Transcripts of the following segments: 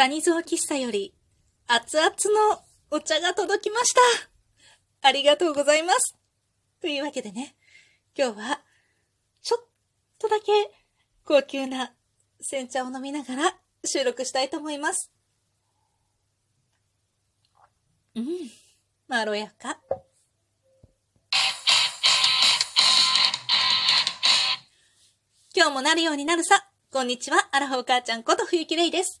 谷蔵喫茶より熱々のお茶が届きました。ありがとうございます。というわけでね、今日はちょっとだけ高級な煎茶を飲みながら収録したいと思います。うん、まろやか。今日もなるようになるさ。こんにちは、アラフォー母ちゃんこと冬木玲です。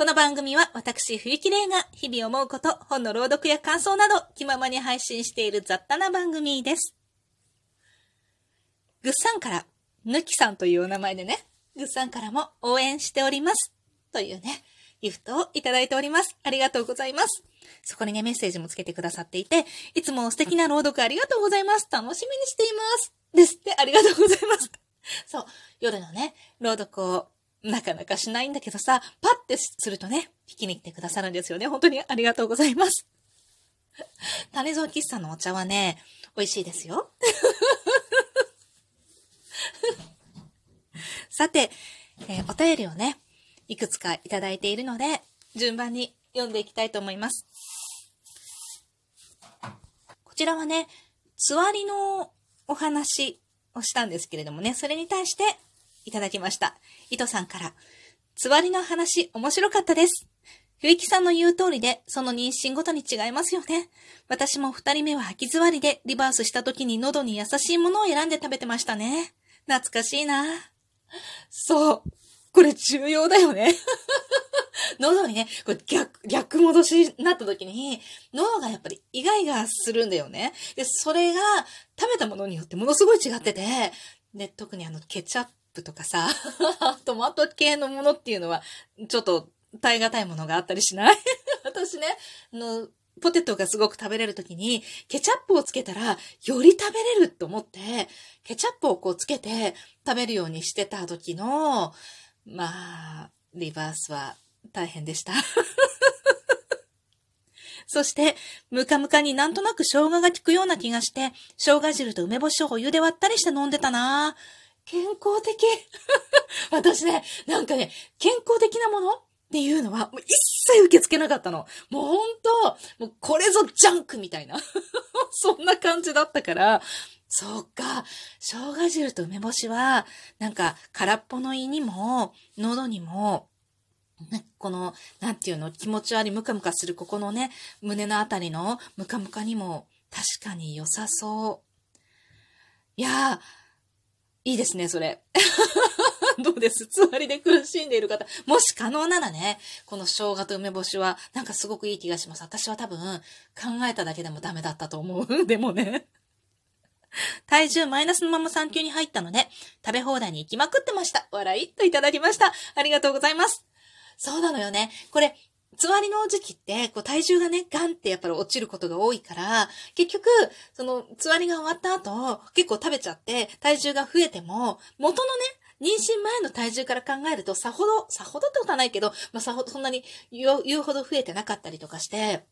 この番組は私、冬木玲が日々思うこと、本の朗読や感想など気ままに配信している雑多な番組です。ぐっさんから、ぬきさんというお名前でね、ぐっさんからも応援しております。というね、ギフトをいただいております。ありがとうございます。そこにね、メッセージもつけてくださっていて、いつも素敵な朗読ありがとうございます。楽しみにしています。ですって、ありがとうございます。そう、夜のね、朗読をなかなかしないんだけどさ、パッてするとね、引きに来てくださるんですよね。本当にありがとうございます。種蔵喫茶のお茶はね、美味しいですよ。さて、えー、お便りをね、いくつかいただいているので、順番に読んでいきたいと思います。こちらはね、つわりのお話をしたんですけれどもね、それに対していただきました。糸さんから、つわりの話面白かったです。冬木さんの言う通りで、その妊娠ごとに違いますよね。私も二人目は吐き座りで、リバースした時に喉に優しいものを選んで食べてましたね。懐かしいな。そう。これ重要だよね。喉にね、これ逆、逆戻しになった時に、喉がやっぱりイガイガするんだよね。で、それが食べたものによってものすごい違ってて、で、特にあの、ケチャップとかさ、トマト系のものっていうのは、ちょっと耐え難いものがあったりしない？私ね、の、ポテトがすごく食べれるときに、ケチャップをつけたら、より食べれると思って、ケチャップをこうつけて食べるようにしてた時の、まあ、リバースは大変でした。そして、ムカムカになんとなく生姜が効くような気がして、生姜汁と梅干しをお湯で割ったりして飲んでたなぁ健康的。私ね、なんかね、健康的なものっていうのは、もう一切受け付けなかったの。もうほんと、もうこれぞジャンクみたいな。そんな感じだったから、そうか。生姜汁と梅干しは、なんか空っぽの胃にも、喉にも、ね、この、なんていうの、気持ち悪いムカムカするここのね、胸のあたりのムカムカにも確かに良さそう。いやー、いいですね、それ。どうです？つわりで苦しんでいる方。もし可能ならね、この生姜と梅干しは、なんかすごくいい気がします。私は多分、考えただけでもダメだったと思う。でもね。体重マイナスのまま産休に入ったので、食べ放題に行きまくってました。笑いといただきました。ありがとうございます。そうなのよね。これ、つわりの時期って、こう体重がね、ガンってやっぱり落ちることが多いから、結局、その、つわりが終わった後、結構食べちゃって、体重が増えても、元のね、妊娠前の体重から考えると、さほど、さほどってことはないけど、まあ、さほど、そんなに言う言うほど増えてなかったりとかして、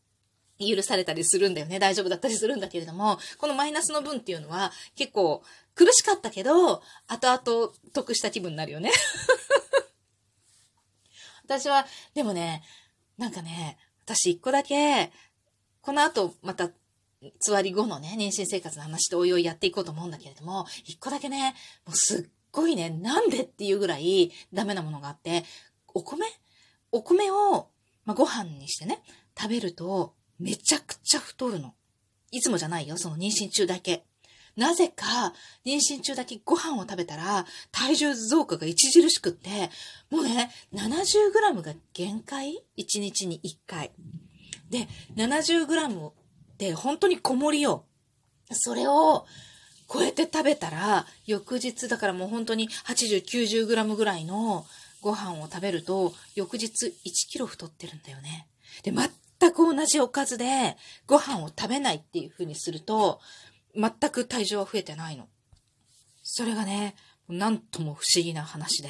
許されたりするんだよね。大丈夫だったりするんだけれども、このマイナスの分っていうのは結構苦しかったけど、後々得した気分になるよね。私は、でもね、なんかね、私一個だけ、この後また、つわり後のね、妊娠生活の話でおいおいやっていこうと思うんだけれども、一個だけね、もうすっごいね、なんでっていうぐらいダメなものがあって、お米？お米を、まあ、ご飯にしてね、食べると、めちゃくちゃ太るの。いつもじゃないよ、その妊娠中だけ。なぜか、妊娠中だけご飯を食べたら、体重増加が著しくって、もうね、70g が限界 ?1 日に1回。で、70g って本当に小盛りよ。それを超えて食べたら、翌日、だからもう本当に80、90g ぐらいのご飯を食べると、翌日1キロ太ってるんだよね。で、全く同じおかずでご飯を食べないっていう風にすると、全く体重は増えてないの。それがね、なんとも不思議な話で、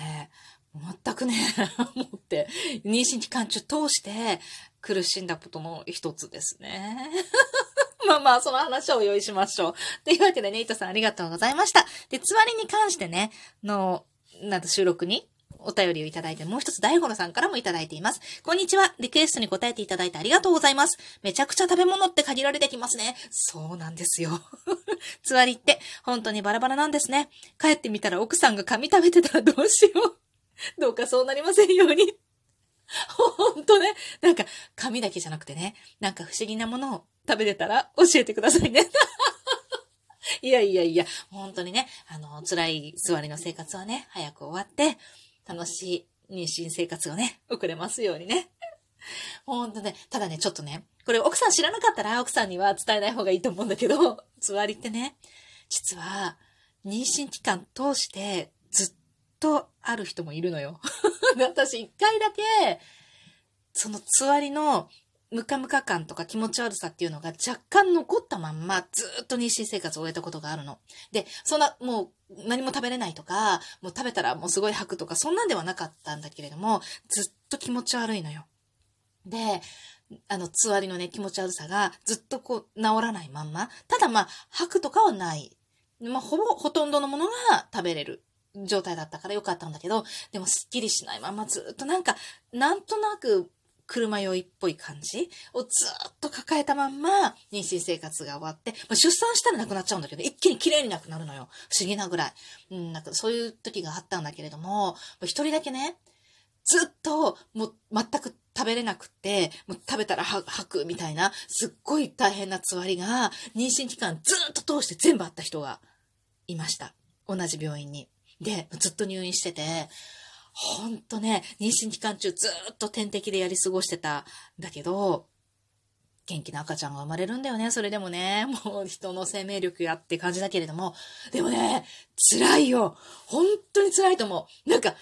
全くね、思って、妊娠期間中通して苦しんだことの一つですね。まあまあ、その話を用意しましょう。というわけでね、伊藤さんありがとうございました。で、つわりに関してね、の、なんと収録にお便りをいただいて、もう一つ大五郎さんからもいただいています。こんにちは。リクエストに答えていただいてありがとうございます。めちゃくちゃ食べ物って限られてきますね。そうなんですよ。つわりって本当にバラバラなんですね。帰ってみたら奥さんが髪食べてたらどうしよう。どうかそうなりませんように。ほんとね。なんか、髪だけじゃなくてね、なんか不思議なものを食べてたら教えてくださいね。いやいやいや、本当にね、あの、辛い座りの生活はね、早く終わって、楽しい妊娠生活をね、送れますようにね。ほんとね、ただね、ちょっとね、これ奥さん知らなかったら奥さんには伝えない方がいいと思うんだけど、つわりってね、実は、妊娠期間通してずっとある人もいるのよ。私一回だけ、そのつわりのムカムカ感とか気持ち悪さっていうのが若干残ったまんまずっと妊娠生活を終えたことがあるの。で、そんなもう何も食べれないとか、もう食べたらもうすごい吐くとか、そんなんではなかったんだけれども、ずっと気持ち悪いのよ。で、あの、つわりのね、気持ち悪さがずっとこう治らないまんま。ただまあ、吐くとかはない。まあ、ほぼ、ほとんどのものが食べれる状態だったからよかったんだけど、でもすっきりしないままずっとなんか、なんとなく車酔いっぽい感じをずっと抱えたまんま妊娠生活が終わって、まあ、出産したらなくなっちゃうんだけど、一気に綺麗になくなるのよ。不思議なぐらい。うん、なんかそういう時があったんだけれども、一人だけね、ずっともう全く食べれなくって、もう食べたら吐くみたいな、すっごい大変なつわりが、妊娠期間ずっと通して全部あった人がいました。同じ病院に。で、ずっと入院してて、ほんとね、妊娠期間中ずっと点滴でやり過ごしてたんだけど、元気な赤ちゃんが生まれるんだよね。それでもね、もう人の生命力やって感じだけれども。でもね、辛いよ。本当に辛いと思う。なんか、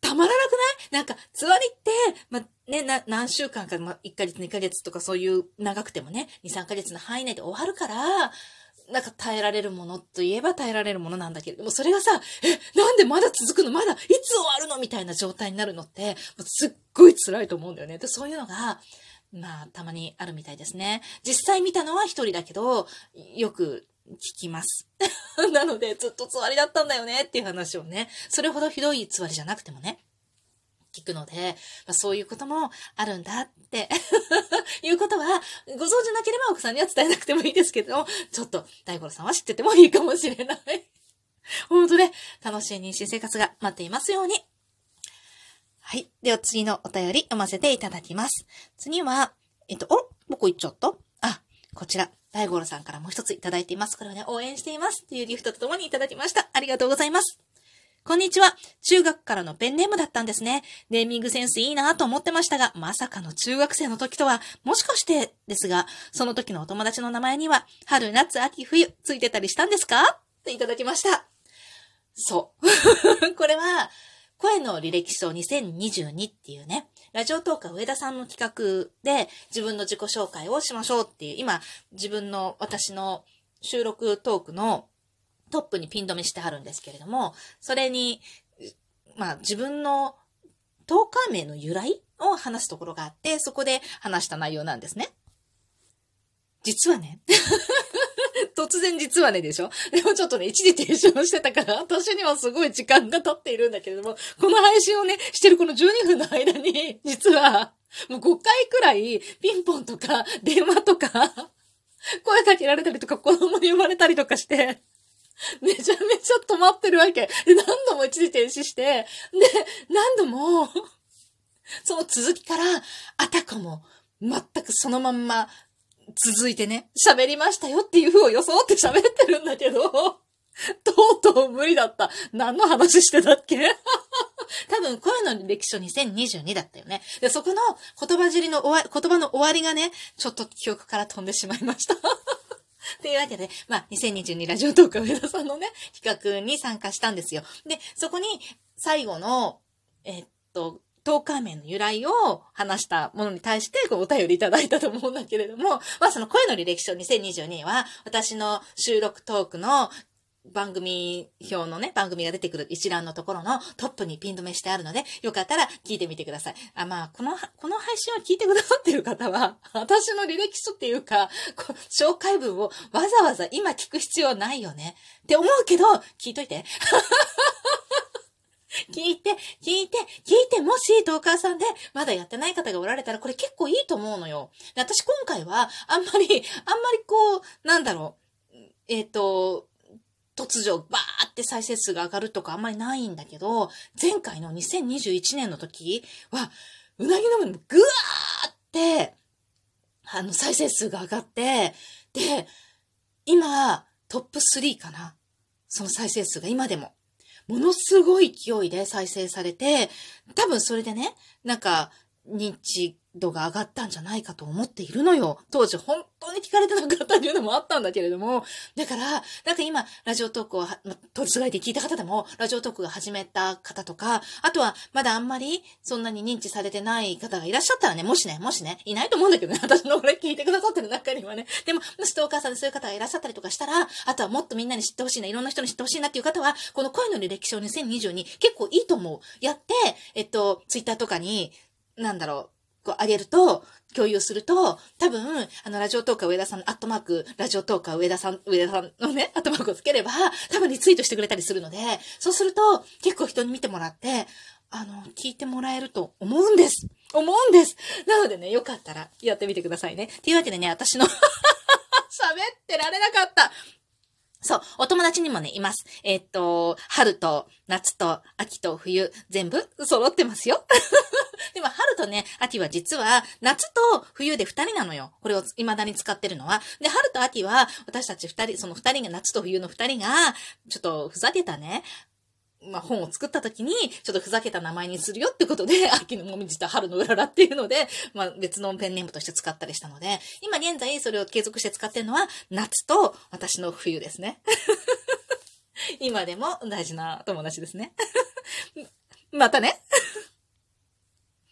たまらなくない？なんか、つわりって、ま、ね、な、何週間か、ま、1ヶ月、2ヶ月とかそういう長くてもね、2、3ヶ月の範囲内で終わるから、なんか耐えられるものといえば耐えられるものなんだけれども、それがさ、え、なんでまだ続くの？まだいつ終わるの？みたいな状態になるのって、すっごい辛いと思うんだよね。で、そういうのが、まあ、たまにあるみたいですね。実際見たのは一人だけど、よく聞きます。なので、ずっとつわりだったんだよねっていう話をね、それほどひどいつわりじゃなくてもね、聞くので、まあ、そういうこともあるんだって いうことは、ご存知なければ奥さんには伝えなくてもいいですけどちょっと大五郎さんは知っててもいいかもしれない 本当ね、楽しい妊娠生活が待っていますように。はい。では次のお便り読ませていただきます。次は、えっと、お僕行っちゃった？あ、こちら、大五郎さんからもう一ついただいています。これをね、応援していますっていうギフトとともにいただきました。ありがとうございます。こんにちは。中学からのペンネームだったんですね。ネーミングセンスいいなと思ってましたが、まさかの中学生の時とは、もしかしてですが、その時のお友達の名前には、春、夏、秋、冬、ついてたりしたんですか？っていただきました。そう。これは、声の履歴書2022っていうね、ラジオトーク上田さんの企画で自分の自己紹介をしましょうっていう、今、自分の私の収録トークのトップにピン止めしてあるんですけれども、それに、まあ自分のトーカー名の由来を話すところがあって、そこで話した内容なんですね。実はね、突然実はねでしょ？でもちょっとね、一時停止をしてたから、私にはすごい時間が経っているんだけれども、この配信をね、してるこの12分の間に、実は、もう5回くらい、ピンポンとか、電話とか、声かけられたりとか、子供に生まれたりとかして、めちゃめちゃ止まってるわけ。で、何度も一時停止して、で、何度も その続きから、あたかも、全くそのまんま、続いてね、喋りましたよっていう風を装って喋ってるんだけど、とうとう無理だった。何の話してたっけ？多分、声の歴史書2022だったよね。で、そこの言葉尻の終わ、言葉の終わりがね、ちょっと記憶から飛んでしまいました というわけで、まあ、2022ラジオトーク上田さんのね、企画に参加したんですよ。で、そこに最後の、えっと、トーカー名の由来を話したものに対してお便りいただいたと思うんだけれども、まあその声の履歴書2022は私の収録トークの番組表のね、番組が出てくる一覧のところのトップにピン止めしてあるので、よかったら聞いてみてください。あ、まあ、この、この配信を聞いてくださってる方は、私の履歴書っていうか、紹介文をわざわざ今聞く必要ないよね。って思うけど、聞いといて。聞いて、聞いて、聞いて、もし、トーカーさんで、まだやってない方がおられたら、これ結構いいと思うのよ。で私今回は、あんまり、あんまりこう、なんだろう、えっ、ー、と、突如バーって再生数が上がるとかあんまりないんだけど、前回の2021年の時は、うなぎのむぐわーって、あの、再生数が上がって、で、今、トップ3かな。その再生数が今でも。ものすごい勢いで再生されて、多分それでね、なんか、認知度が上がったんじゃないかと思っているのよ。当時本当に聞かれてなかったっていうのもあったんだけれども。だから、なんか今、ラジオトークを、ま、取り継がれて聞いた方でも、ラジオトークが始めた方とか、あとは、まだあんまり、そんなに認知されてない方がいらっしゃったらね、もしね、もしね、いないと思うんだけどね、私のこれ聞いてくださってる中にはね。でも、もしトーカーさんでそういう方がいらっしゃったりとかしたら、あとはもっとみんなに知ってほしいな、いろんな人に知ってほしいなっていう方は、この声の履歴書2022結構いいと思う。やって、えっと、ツイッターとかに、なんだろう、こうあげると、共有すると、多分、あの、ラジオトーカー上田さん、アットマーク、ラジオトーカー上田さん、上田さんのね、アットマークをつければ、多分リツイートしてくれたりするので、そうすると、結構人に見てもらって、あの、聞いてもらえると思うんです。思うんです。なのでね、よかったら、やってみてくださいね。っていうわけでね、私の 喋ってられなかった。そう、お友達にもね、います。えー、っと、春と夏と秋と冬、全部揃ってますよ。でも、春とね、秋は実は、夏と冬で二人なのよ。これを未だに使ってるのは。で、春と秋は、私たち二人、その二人が、夏と冬の二人が、ちょっとふざけたね、まあ、本を作った時に、ちょっとふざけた名前にするよってことで、秋のもみじと春のうららっていうので、まあ、別のペンネームとして使ったりしたので、今現在それを継続して使ってるのは、夏と私の冬ですね。今でも大事な友達ですね。またね。